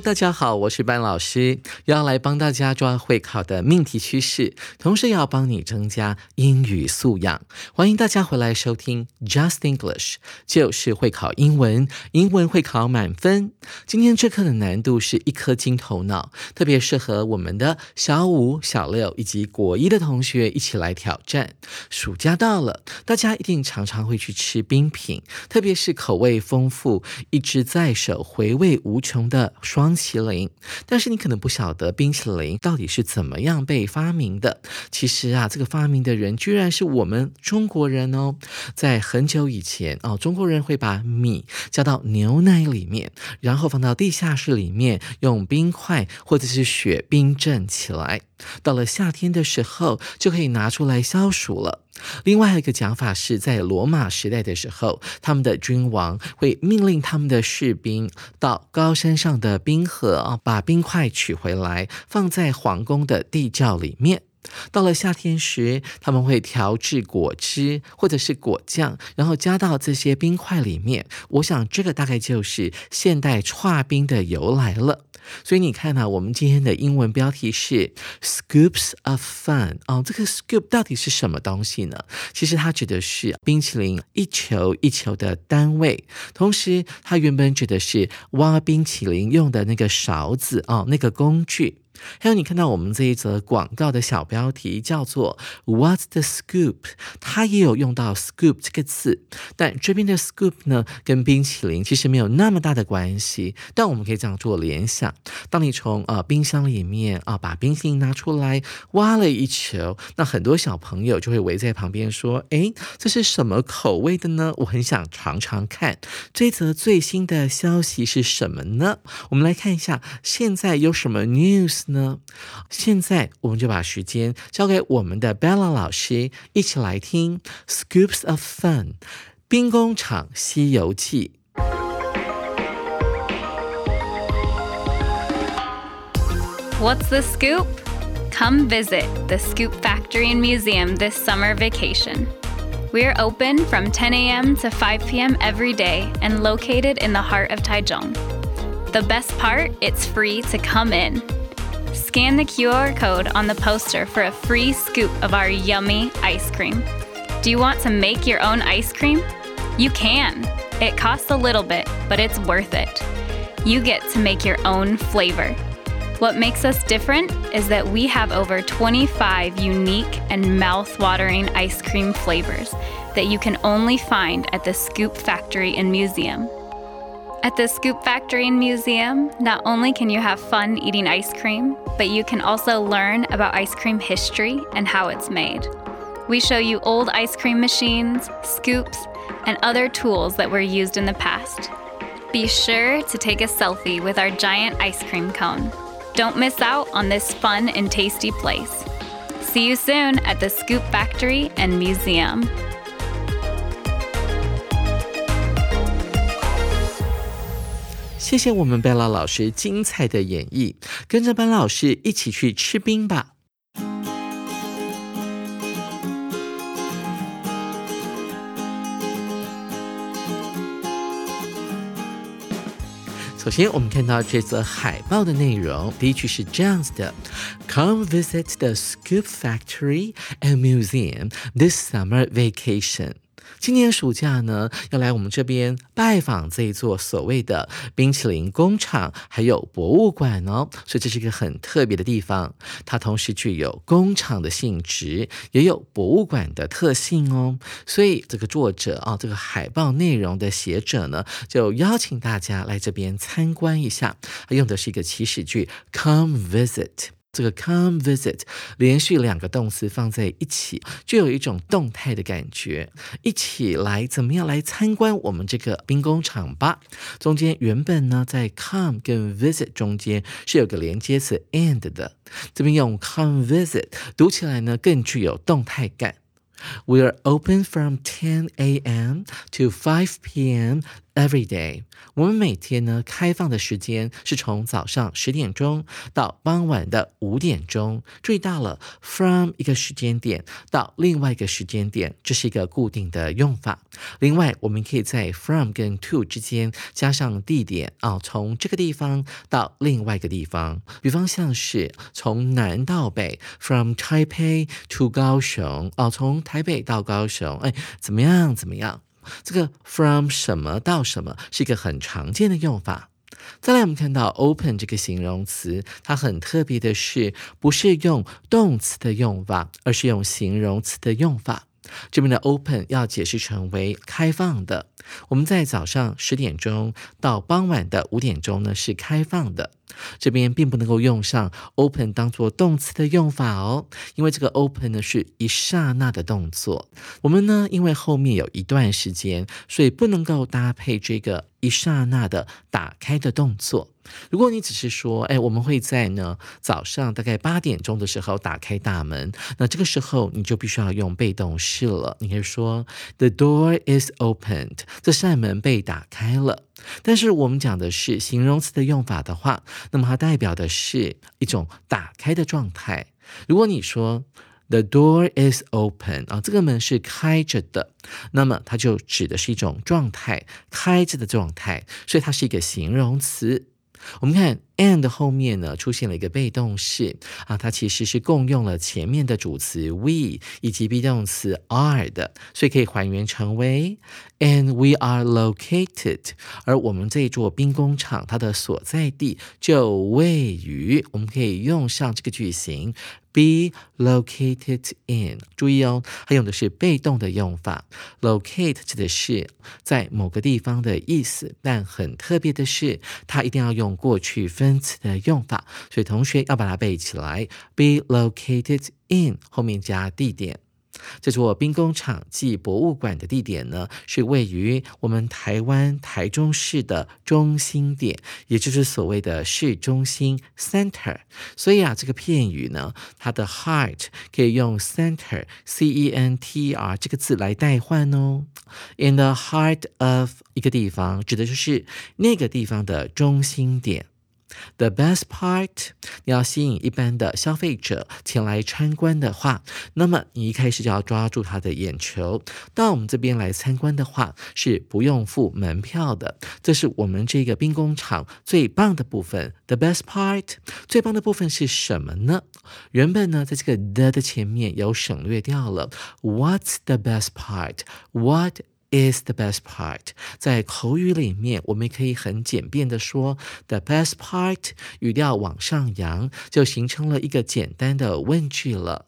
大家好，我是班老师，要来帮大家抓会考的命题趋势，同时要帮你增加英语素养。欢迎大家回来收听 Just English，就是会考英文，英文会考满分。今天这课的难度是一颗金头脑，特别适合我们的小五、小六以及国一的同学一起来挑战。暑假到了，大家一定常常会去吃冰品，特别是口味丰富、一直在手、回味无穷的。双冰淇淋，但是你可能不晓得冰淇淋到底是怎么样被发明的。其实啊，这个发明的人居然是我们中国人哦。在很久以前哦，中国人会把米加到牛奶里面，然后放到地下室里面，用冰块或者是雪冰镇起来。到了夏天的时候，就可以拿出来消暑了。另外一个讲法是在罗马时代的时候，他们的君王会命令他们的士兵到高山上的冰冰河啊，把冰块取回来，放在皇宫的地窖里面。到了夏天时，他们会调制果汁或者是果酱，然后加到这些冰块里面。我想这个大概就是现代串冰的由来了。所以你看呢，我们今天的英文标题是 “scoops of fun” 哦，这个 scoop 到底是什么东西呢？其实它指的是冰淇淋一球一球的单位，同时它原本指的是挖冰淇淋用的那个勺子哦，那个工具。还有，你看到我们这一则广告的小标题叫做 "What's the scoop"，它也有用到 "scoop" 这个字，但这边的 scoop 呢，跟冰淇淋其实没有那么大的关系。但我们可以这样做联想：当你从呃冰箱里面啊把冰淇淋拿出来，挖了一球，那很多小朋友就会围在旁边说：“哎，这是什么口味的呢？我很想尝尝看。”这则最新的消息是什么呢？我们来看一下，现在有什么 news。呢？现在我们就把时间交给我们的 Bella 老师，一起来听《Scoops of Fun》冰工厂西游记。What's the scoop? Come visit the Scoop Factory and Museum this summer vacation. We're open from 10 a.m. to 5 p.m. every day and located in the heart of Taichung. The best part, it's free to come in. Scan the QR code on the poster for a free scoop of our yummy ice cream. Do you want to make your own ice cream? You can. It costs a little bit, but it's worth it. You get to make your own flavor. What makes us different is that we have over 25 unique and mouth-watering ice cream flavors that you can only find at the Scoop Factory and Museum. At the Scoop Factory and Museum, not only can you have fun eating ice cream, but you can also learn about ice cream history and how it's made. We show you old ice cream machines, scoops, and other tools that were used in the past. Be sure to take a selfie with our giant ice cream cone. Don't miss out on this fun and tasty place. See you soon at the Scoop Factory and Museum. 谢谢我们贝拉老师精彩的演绎，跟着班老师一起去吃冰吧。首先，我们看到这则海报的内容，第一句是这样子的：Come visit the Scoop Factory and Museum this summer vacation。今年暑假呢，要来我们这边拜访这一座所谓的冰淇淋工厂，还有博物馆哦，所以这是一个很特别的地方。它同时具有工厂的性质，也有博物馆的特性哦。所以这个作者啊，这个海报内容的写者呢，就邀请大家来这边参观一下。他用的是一个祈使句，come visit。这个 come visit 连续两个动词放在一起，就有一种动态的感觉。一起来怎么样来参观我们这个兵工厂吧？中间原本呢，在 come 跟 visit 中间是有个连接词 and 的，这边用 come visit 读起来呢更具有动态感。We are open from 10 a.m. to 5 p.m. Every day，我们每天呢开放的时间是从早上十点钟到傍晚的五点钟。注意到了，from 一个时间点到另外一个时间点，这是一个固定的用法。另外，我们可以在 from 跟 to 之间加上地点啊，从这个地方到另外一个地方。比方像是从南到北，from Taipei to 高雄哦，从台北到高雄，哎，怎么样？怎么样？这个 from 什么到什么是一个很常见的用法。再来，我们看到 open 这个形容词，它很特别的是，不是用动词的用法，而是用形容词的用法。这边的 open 要解释成为开放的。我们在早上十点钟到傍晚的五点钟呢是开放的。这边并不能够用上 open 当做动词的用法哦，因为这个 open 呢是一刹那的动作。我们呢因为后面有一段时间，所以不能够搭配这个一刹那的打开的动作。如果你只是说，哎，我们会在呢早上大概八点钟的时候打开大门，那这个时候你就必须要用被动式了。你可以说 The door is opened，这扇门被打开了。但是我们讲的是形容词的用法的话，那么它代表的是一种打开的状态。如果你说 The door is open 啊，这个门是开着的，那么它就指的是一种状态，开着的状态，所以它是一个形容词。我们看 and 后面呢出现了一个被动式啊，它其实是共用了前面的主词 we 以及 be 动词 are 的，所以可以还原成为 and we are located。而我们这座兵工厂它的所在地就位于，我们可以用上这个句型。Be located in，注意哦，它用的是被动的用法。Locate 指的是在某个地方的意思，但很特别的是，它一定要用过去分单词的用法，所以同学要把它背起来。Be located in 后面加地点。这座兵工厂暨博物馆的地点呢，是位于我们台湾台中市的中心点，也就是所谓的市中心 （center）。所以啊，这个片语呢，它的 heart 可以用 center （c e n t e r） 这个字来代换哦。In the heart of 一个地方，指的就是那个地方的中心点。The best part，你要吸引一般的消费者前来参观的话，那么你一开始就要抓住他的眼球。到我们这边来参观的话，是不用付门票的。这是我们这个兵工厂最棒的部分。The best part，最棒的部分是什么呢？原本呢，在这个 the 的前面有省略掉了。What's the best part？What Is the best part，在口语里面，我们可以很简便的说，the best part，语调往上扬，就形成了一个简单的问句了。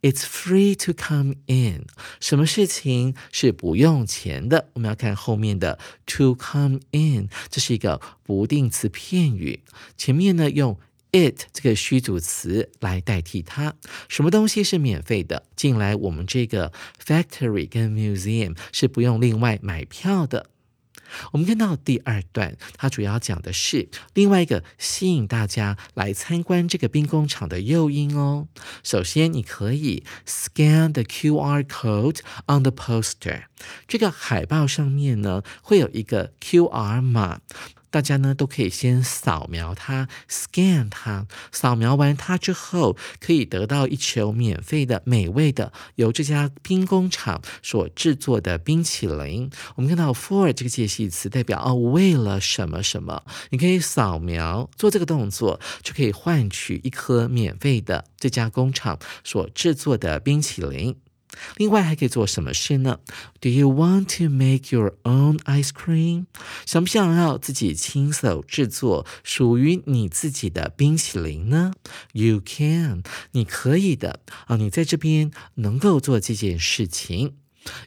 It's free to come in，什么事情是不用钱的？我们要看后面的 to come in，这是一个不定词片语，前面呢用。It 这个虚组词来代替它，什么东西是免费的？进来我们这个 factory 跟 museum 是不用另外买票的。我们看到第二段，它主要讲的是另外一个吸引大家来参观这个兵工厂的诱因哦。首先，你可以 scan the QR code on the poster，这个海报上面呢会有一个 QR 码。大家呢都可以先扫描它，scan 它，扫描完它之后，可以得到一球免费的、美味的由这家兵工厂所制作的冰淇淋。我们看到 for 这个介系词代表哦，为了什么什么，你可以扫描做这个动作，就可以换取一颗免费的这家工厂所制作的冰淇淋。另外还可以做什么事呢？Do you want to make your own ice cream？想不想要自己亲手制作属于你自己的冰淇淋呢？You can，你可以的啊！你在这边能够做这件事情。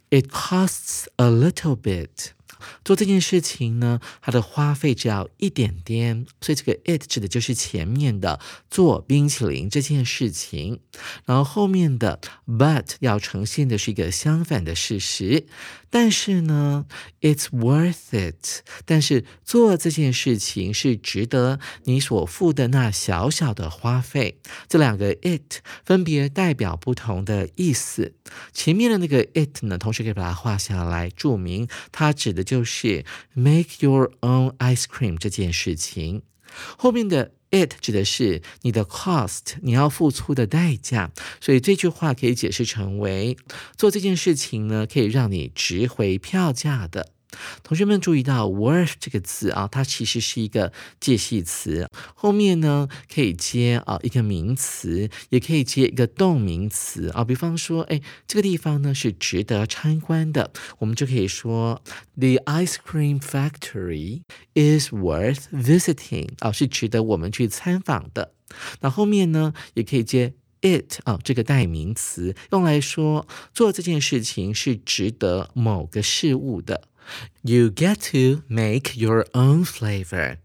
It costs a little bit。做这件事情呢，它的花费只要一点点，所以这个 it 指的就是前面的做冰淇淋这件事情，然后后面的 but 要呈现的是一个相反的事实。但是呢，it's worth it。但是做这件事情是值得你所付的那小小的花费。这两个 it 分别代表不同的意思。前面的那个 it 呢，同时可以把它画下来，注明它指的就是 make your own ice cream 这件事情。后面的 it 指的是你的 cost，你要付出的代价。所以这句话可以解释成为做这件事情呢，可以让你值回票价的。同学们注意到 worth 这个字啊，它其实是一个介系词，后面呢可以接啊一个名词，也可以接一个动名词啊。比方说，哎，这个地方呢是值得参观的，我们就可以说 The ice cream factory is worth visiting 啊，是值得我们去参访的。那后面呢也可以接 it 啊这个代名词，用来说做这件事情是值得某个事物的。You get to make your own flavor。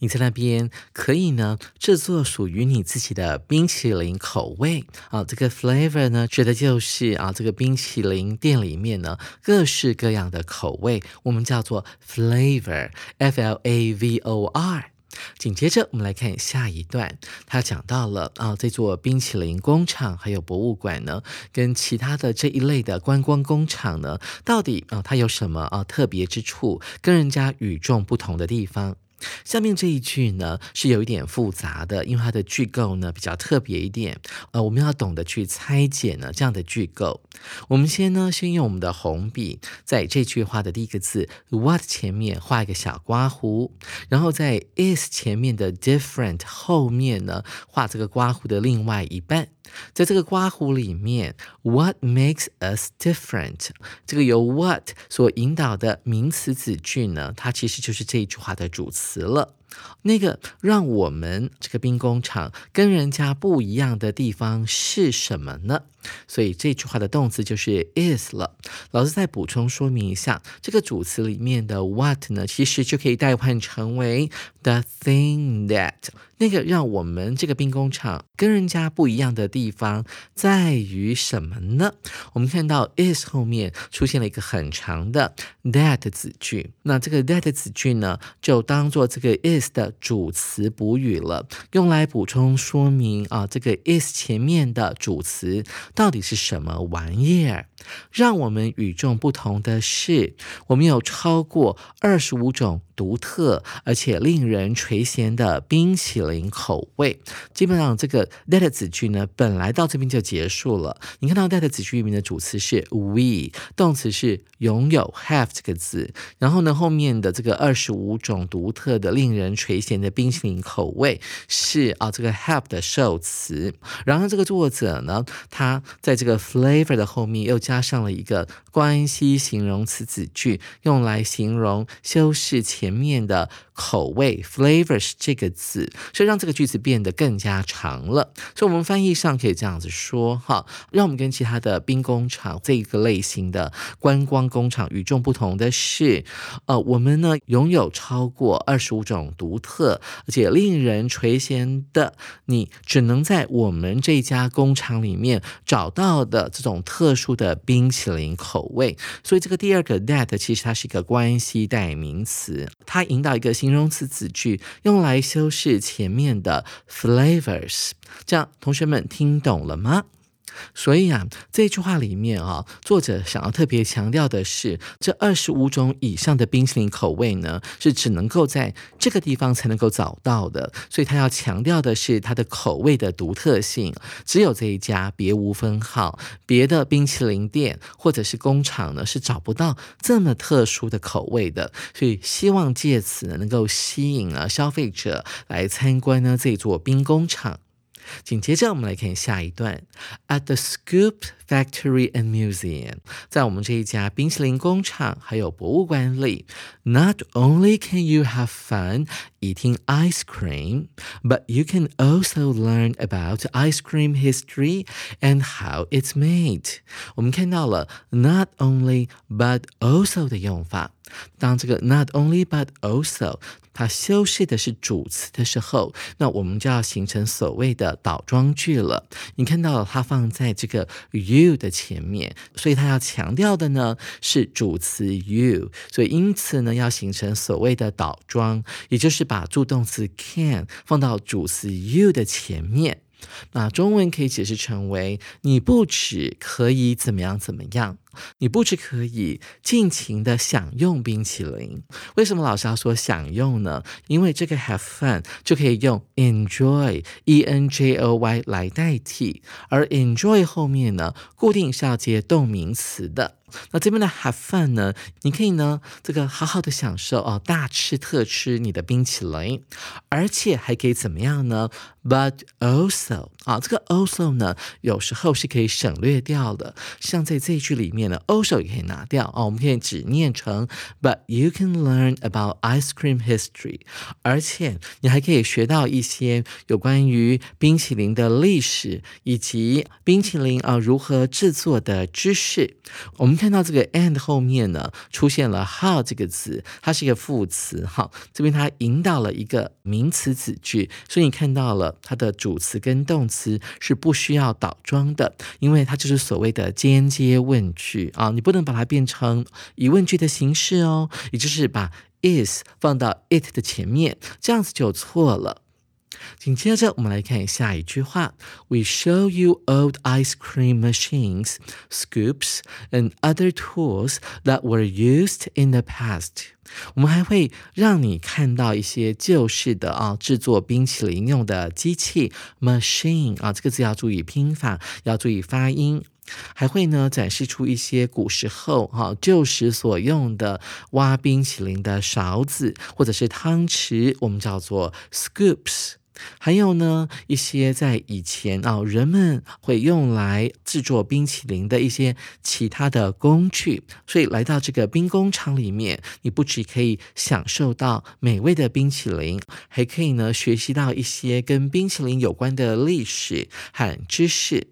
你在那边可以呢制作属于你自己的冰淇淋口味啊。这个 flavor 呢，指的就是啊这个冰淇淋店里面呢各式各样的口味，我们叫做 flavor，f l a v o r。紧接着，我们来看下一段，他讲到了啊，这座冰淇淋工厂还有博物馆呢，跟其他的这一类的观光工厂呢，到底啊，它有什么啊特别之处，跟人家与众不同的地方？下面这一句呢是有一点复杂的，因为它的句构呢比较特别一点，呃，我们要懂得去拆解呢这样的句构。我们先呢先用我们的红笔，在这句话的第一个字 what 前面画一个小刮胡，然后在 is 前面的 different 后面呢画这个刮胡的另外一半。在这个刮胡里面，What makes us different？这个由 What 所引导的名词子句呢，它其实就是这一句话的主词了。那个让我们这个兵工厂跟人家不一样的地方是什么呢？所以这句话的动词就是 is 了。老师再补充说明一下，这个主词里面的 what 呢，其实就可以代换成为 the thing that。那个让我们这个兵工厂跟人家不一样的地方在于什么呢？我们看到 is 后面出现了一个很长的 that 子句，那这个 that 子句呢，就当做这个 is 的主词补语了，用来补充说明啊，这个 is 前面的主词到底是什么玩意儿。让我们与众不同的是，我们有超过二十五种独特而且令人垂涎的冰淇淋口味。基本上，这个 that 子句呢，本来到这边就结束了。你看到 that 子句里面的主词是 we，动词是拥有 have 这个字，然后呢，后面的这个二十五种独特的、令人垂涎的冰淇淋口味是啊这个 have 的受词。然后这个作者呢，他在这个 flavor 的后面又加。加上了一个关系形容词子句，用来形容修饰前面的口味 flavors 这个字，所以让这个句子变得更加长了。所以，我们翻译上可以这样子说：哈，让我们跟其他的兵工厂这一个类型的观光工厂与众不同的是，呃，我们呢拥有超过二十五种独特而且令人垂涎的，你只能在我们这家工厂里面找到的这种特殊的。冰淇淋口味，所以这个第二个 that 其实它是一个关系代名词，它引导一个新形容词子句，用来修饰前面的 flavors。这样，同学们听懂了吗？所以啊，这句话里面啊，作者想要特别强调的是，这二十五种以上的冰淇淋口味呢，是只能够在这个地方才能够找到的。所以他要强调的是它的口味的独特性，只有这一家，别无分号。别的冰淇淋店或者是工厂呢，是找不到这么特殊的口味的。所以希望借此，能够吸引啊消费者来参观呢这座冰工厂。紧接着，我们来看下一段。At the Scoop Factory and Museum，在我们这一家冰淇淋工厂还有博物馆里，Not only can you have fun eating ice cream, but you can also learn about ice cream history and how it's made。我们看到了 not only but also 的用法。当这个 not only but also 它修饰的是主词的时候，那我们就要形成所谓的倒装句了。你看到它放在这个 you 的前面，所以它要强调的呢是主词 you，所以因此呢要形成所谓的倒装，也就是把助动词 can 放到主词 you 的前面。那中文可以解释成为：你不只可以怎么样怎么样。你不只可以尽情的享用冰淇淋，为什么老师要说享用呢？因为这个 have fun 就可以用 enjoy e n j o y 来代替，而 enjoy 后面呢，固定是要接动名词的。那这边的 have fun 呢，你可以呢，这个好好的享受哦，大吃特吃你的冰淇淋，而且还可以怎么样呢？But also 啊，这个 also 呢，有时候是可以省略掉的，像在这一句里面呢。also 也可以拿掉啊，我们可以只念成 But you can learn about ice cream history，而且你还可以学到一些有关于冰淇淋的历史以及冰淇淋啊如何制作的知识。我们看到这个 and 后面呢出现了 how 这个词，它是一个副词哈，这边它引导了一个名词子句，所以你看到了它的主词跟动词是不需要倒装的，因为它就是所谓的间接问句。啊，你不能把它变成疑问句的形式哦，也就是把 is 放到 it 的前面，这样子就错了。紧接着，我们来看下一句话：We show you old ice cream machines, scoops, and other tools that were used in the past。我们还会让你看到一些旧式的啊制作冰淇淋用的机器 machine 啊，这个字要注意拼法，要注意发音。还会呢展示出一些古时候哈旧时所用的挖冰淇淋的勺子或者是汤匙，我们叫做 scoops。还有呢一些在以前啊人们会用来制作冰淇淋的一些其他的工具。所以来到这个冰工厂里面，你不只可以享受到美味的冰淇淋，还可以呢学习到一些跟冰淇淋有关的历史和知识。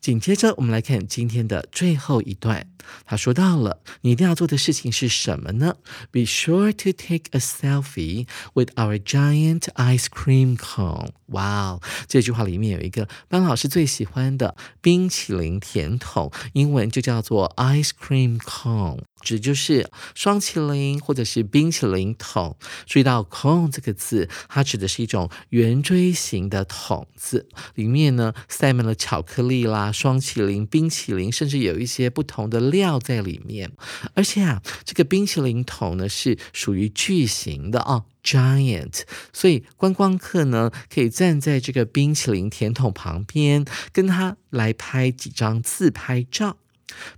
紧接着，我们来看今天的最后一段。他说到了，你一定要做的事情是什么呢？Be sure to take a selfie with our giant ice cream cone。哇哦，这句话里面有一个班老师最喜欢的冰淇淋甜筒，英文就叫做 ice cream cone，指就是双淇淋或者是冰淇淋桶。注意到 cone 这个字，它指的是一种圆锥形的筒子，里面呢塞满了巧克力啦、双淇淋、冰淇淋，甚至有一些不同的。料在里面，而且啊，这个冰淇淋桶呢是属于巨型的哦，giant，所以观光客呢可以站在这个冰淇淋甜筒旁边，跟他来拍几张自拍照。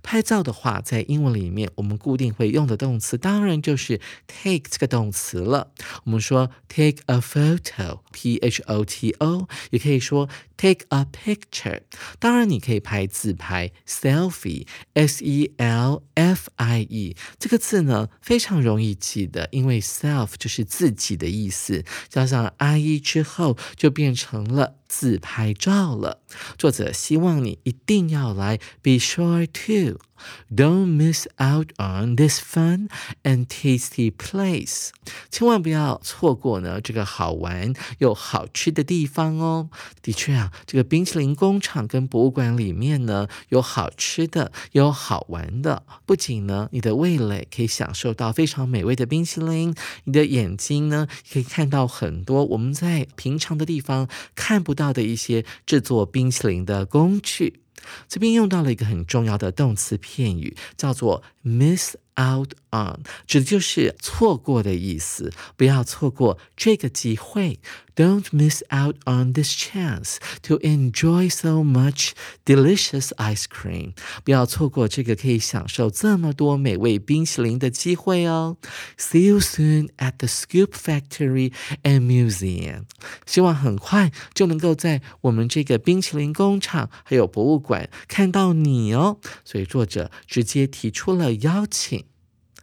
拍照的话，在英文里面，我们固定会用的动词，当然就是 take 这个动词了。我们说 take a photo，p h o t o，也可以说 take a picture。当然，你可以拍自拍 selfie，s e l f i e 这个字呢非常容易记得，因为 self 就是自己的意思，加上 i e 之后就变成了。自拍照了。作者希望你一定要来，be sure to。Don't miss out on this fun and tasty place，千万不要错过呢这个好玩又好吃的地方哦。的确啊，这个冰淇淋工厂跟博物馆里面呢，有好吃的，有好玩的。不仅呢，你的味蕾可以享受到非常美味的冰淇淋，你的眼睛呢，可以看到很多我们在平常的地方看不到的一些制作冰淇淋的工具。这边用到了一个很重要的动词片语，叫做 miss out on，指的就是错过的意思，不要错过这个机会。Don't miss out on this chance to enjoy so much delicious ice cream。不要错过这个可以享受这么多美味冰淇淋的机会哦。See you soon at the Scoop Factory and Museum。希望很快就能够在我们这个冰淇淋工厂还有博物馆看到你哦。所以作者直接提出了邀请。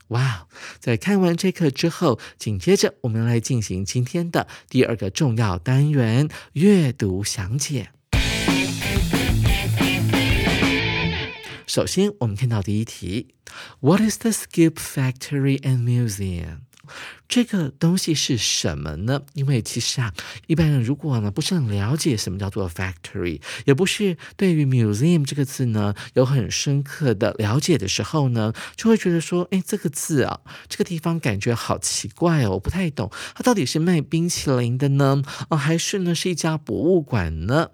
哇！在看完这课之后，紧接着我们来进行今天的第二个重要单元——阅读详解。首先，我们看到第一题：What is the Scoop Factory and Museum？这个东西是什么呢？因为其实啊，一般人如果呢不是很了解什么叫做 factory，也不是对于 museum 这个字呢有很深刻的了解的时候呢，就会觉得说，哎，这个字啊，这个地方感觉好奇怪哦，我不太懂，它到底是卖冰淇淋的呢，啊，还是呢是一家博物馆呢？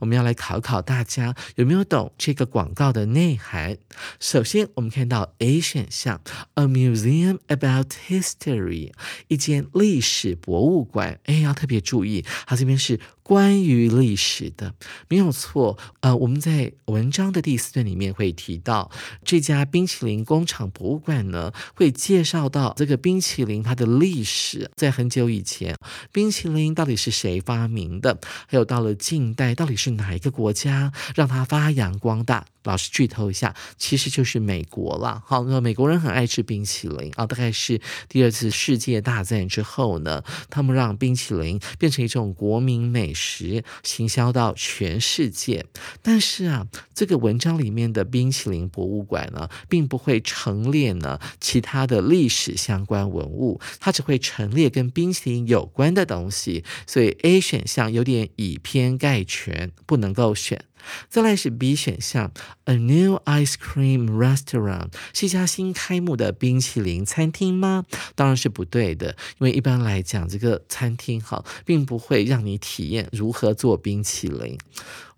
我们要来考考大家有没有懂这个广告的内涵。首先，我们看到 A 选项，A museum about history，一间历史博物馆。哎，要特别注意，它这边是。关于历史的没有错，呃，我们在文章的第四段里面会提到这家冰淇淋工厂博物馆呢，会介绍到这个冰淇淋它的历史，在很久以前，冰淇淋到底是谁发明的？还有到了近代，到底是哪一个国家让它发扬光大？老师剧透一下，其实就是美国了。好，那美国人很爱吃冰淇淋啊，大概是第二次世界大战之后呢，他们让冰淇淋变成一种国民美食，行销到全世界。但是啊，这个文章里面的冰淇淋博物馆呢，并不会陈列呢其他的历史相关文物，它只会陈列跟冰淇淋有关的东西。所以 A 选项有点以偏概全，不能够选。再来是 B 选项，A new ice cream restaurant 是一家新开幕的冰淇淋餐厅吗？当然是不对的，因为一般来讲，这个餐厅哈，并不会让你体验如何做冰淇淋。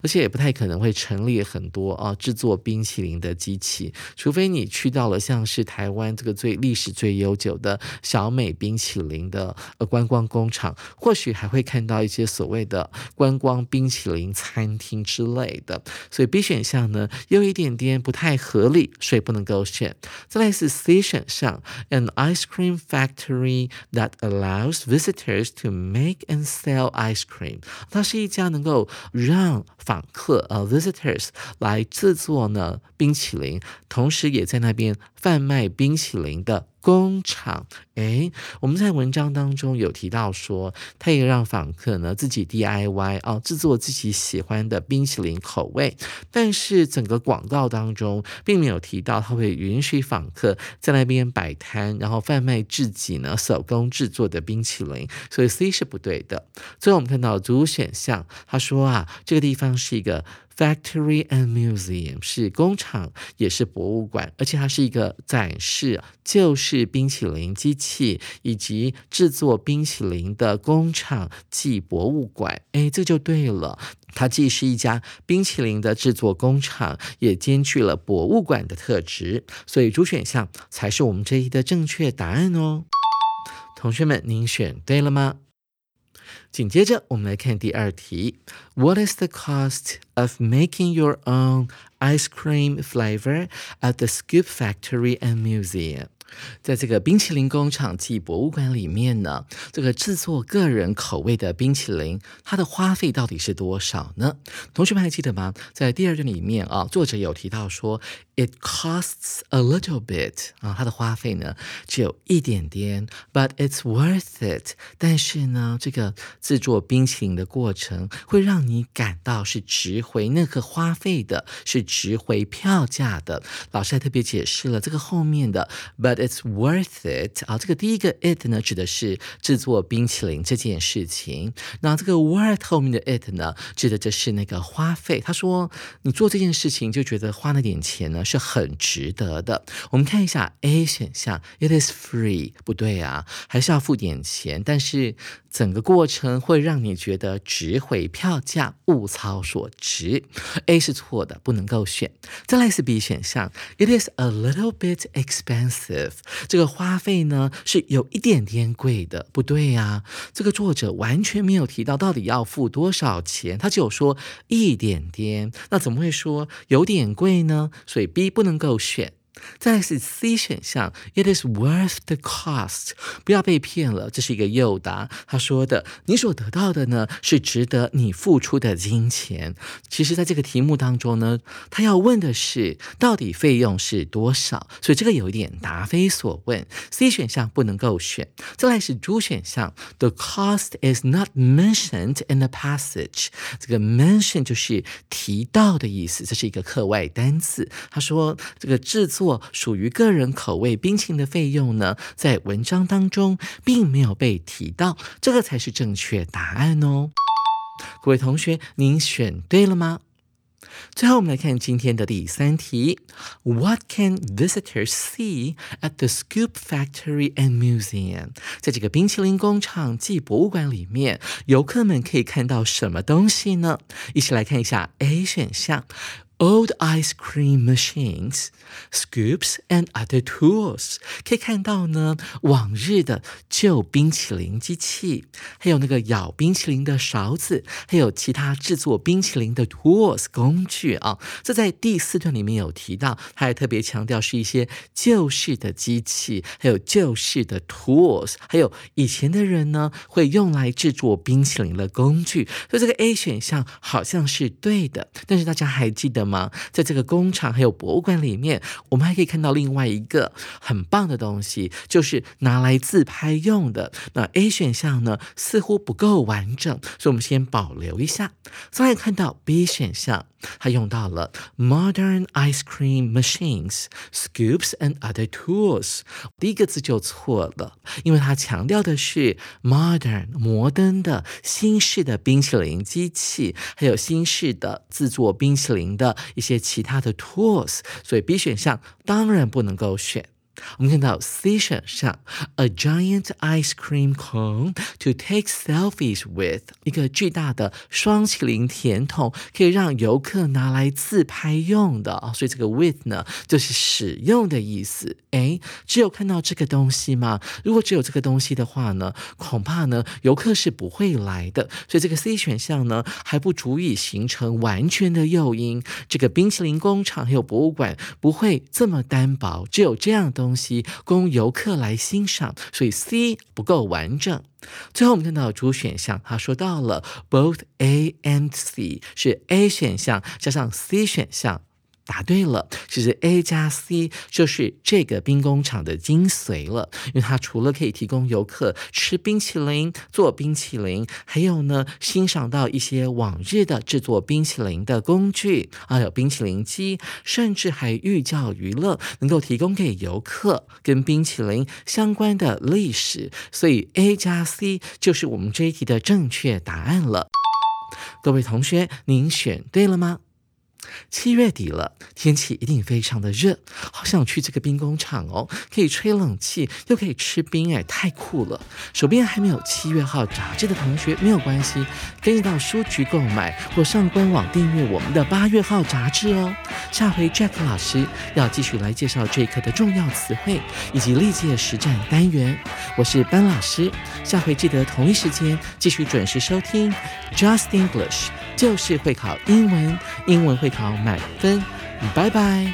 而且也不太可能会陈列很多啊制作冰淇淋的机器，除非你去到了像是台湾这个最历史最悠久的小美冰淇淋的呃观光工厂，或许还会看到一些所谓的观光冰淇淋餐厅之类的。所以 B 选项呢有一点点不太合理，所以不能够选。再来是 C 选项，an ice cream factory that allows visitors to make and sell ice cream，它是一家能够让访客呃，visitors 来制作呢冰淇淋，同时也在那边贩卖冰淇淋的工厂。诶，我们在文章当中有提到说，他也让访客呢自己 DIY 啊，制作自己喜欢的冰淇淋口味。但是整个广告当中并没有提到他会允许访客在那边摆摊，然后贩卖自己呢手工制作的冰淇淋。所以 C 是不对的。最后我们看到主选项，他说啊，这个地方是一个。Factory and museum 是工厂，也是博物馆，而且它是一个展示旧式冰淇淋机器以及制作冰淇淋的工厂暨博物馆。哎，这就对了，它既是一家冰淇淋的制作工厂，也兼具了博物馆的特质，所以主选项才是我们这一的正确答案哦。同学们，您选对了吗？紧接着，我们来看第二题。What is the cost of making your own ice cream flavor at the Scoop Factory and Museum? 在这个冰淇淋工厂暨博物馆里面呢，这个制作个人口味的冰淇淋，它的花费到底是多少呢？同学们还记得吗？在第二段里面啊，作者有提到说，it costs a little bit 啊，它的花费呢只有一点点，but it's worth it。但是呢，这个制作冰淇淋的过程会让你感到是值回那个花费的，是值回票价的。老师还特别解释了这个后面的，but。It's worth it 啊，这个第一个 it 呢，指的是制作冰淇淋这件事情。那这个 worth 后面的 it 呢，指的就是那个花费。他说，你做这件事情就觉得花那点钱呢是很值得的。我们看一下 A 选项，It is free，不对啊，还是要付点钱。但是整个过程会让你觉得值回票价、物超所值。A 是错的，不能够选。再来是 B 选项，It is a little bit expensive。这个花费呢是有一点点贵的，不对呀。这个作者完全没有提到到底要付多少钱，他只有说一点点。那怎么会说有点贵呢？所以 B 不能够选。再来是 C 选项，It is worth the cost。不要被骗了，这是一个诱答。他说的，你所得到的呢，是值得你付出的金钱。其实，在这个题目当中呢，他要问的是，到底费用是多少？所以这个有一点答非所问。C 选项不能够选。再来是 D 选项，The cost is not mentioned in the passage。这个 mention 就是提到的意思，这是一个课外单词。他说，这个制作。属于个人口味冰淇淋的费用呢，在文章当中并没有被提到，这个才是正确答案哦。各位同学，您选对了吗？最后，我们来看今天的第三题：What can visitors see at the Scoop Factory and Museum？在这个冰淇淋工厂暨博物馆里面，游客们可以看到什么东西呢？一起来看一下 A 选项。Old ice cream machines, scoops, and other tools，可以看到呢，往日的旧冰淇淋机器，还有那个舀冰淇淋的勺子，还有其他制作冰淇淋的 tools 工具啊。这在第四段里面有提到，他还特别强调是一些旧式的机器，还有旧式的 tools，还有以前的人呢会用来制作冰淇淋的工具。所以这个 A 选项好像是对的，但是大家还记得？吗？在这个工厂还有博物馆里面，我们还可以看到另外一个很棒的东西，就是拿来自拍用的。那 A 选项呢，似乎不够完整，所以我们先保留一下。再来看到 B 选项。他用到了 modern ice cream machines, scoops and other tools。第一个字就错了，因为它强调的是 modern 摩登的新式的冰淇淋机器，还有新式的制作冰淇淋的一些其他的 tools，所以 B 选项当然不能够选。我们看到 C 选项，a giant ice cream cone to take selfies with，一个巨大的双麒麟甜筒，可以让游客拿来自拍用的啊。所以这个 with 呢，就是使用的意思。哎，只有看到这个东西吗？如果只有这个东西的话呢，恐怕呢游客是不会来的。所以这个 C 选项呢，还不足以形成完全的诱因。这个冰淇淋工厂还有博物馆不会这么单薄，只有这样的。东西供游客来欣赏，所以 C 不够完整。最后我们看到主选项，他说到了 both A and C 是 A 选项加上 C 选项。答对了，其实 A 加 C 就是这个冰工厂的精髓了，因为它除了可以提供游客吃冰淇淋、做冰淇淋，还有呢欣赏到一些往日的制作冰淇淋的工具，还有冰淇淋机，甚至还寓教于乐，能够提供给游客跟冰淇淋相关的历史，所以 A 加 C 就是我们这一题的正确答案了。各位同学，您选对了吗？七月底了，天气一定非常的热，好想去这个冰工厂哦，可以吹冷气，又可以吃冰，哎，太酷了！手边还没有七月号杂志的同学没有关系，可以到书局购买或上官网订阅我们的八月号杂志哦。下回 Jack 老师要继续来介绍这一课的重要词汇以及历届实战单元。我是班老师，下回记得同一时间继续准时收听 Just English。就是会考英文，英文会考满分，拜拜。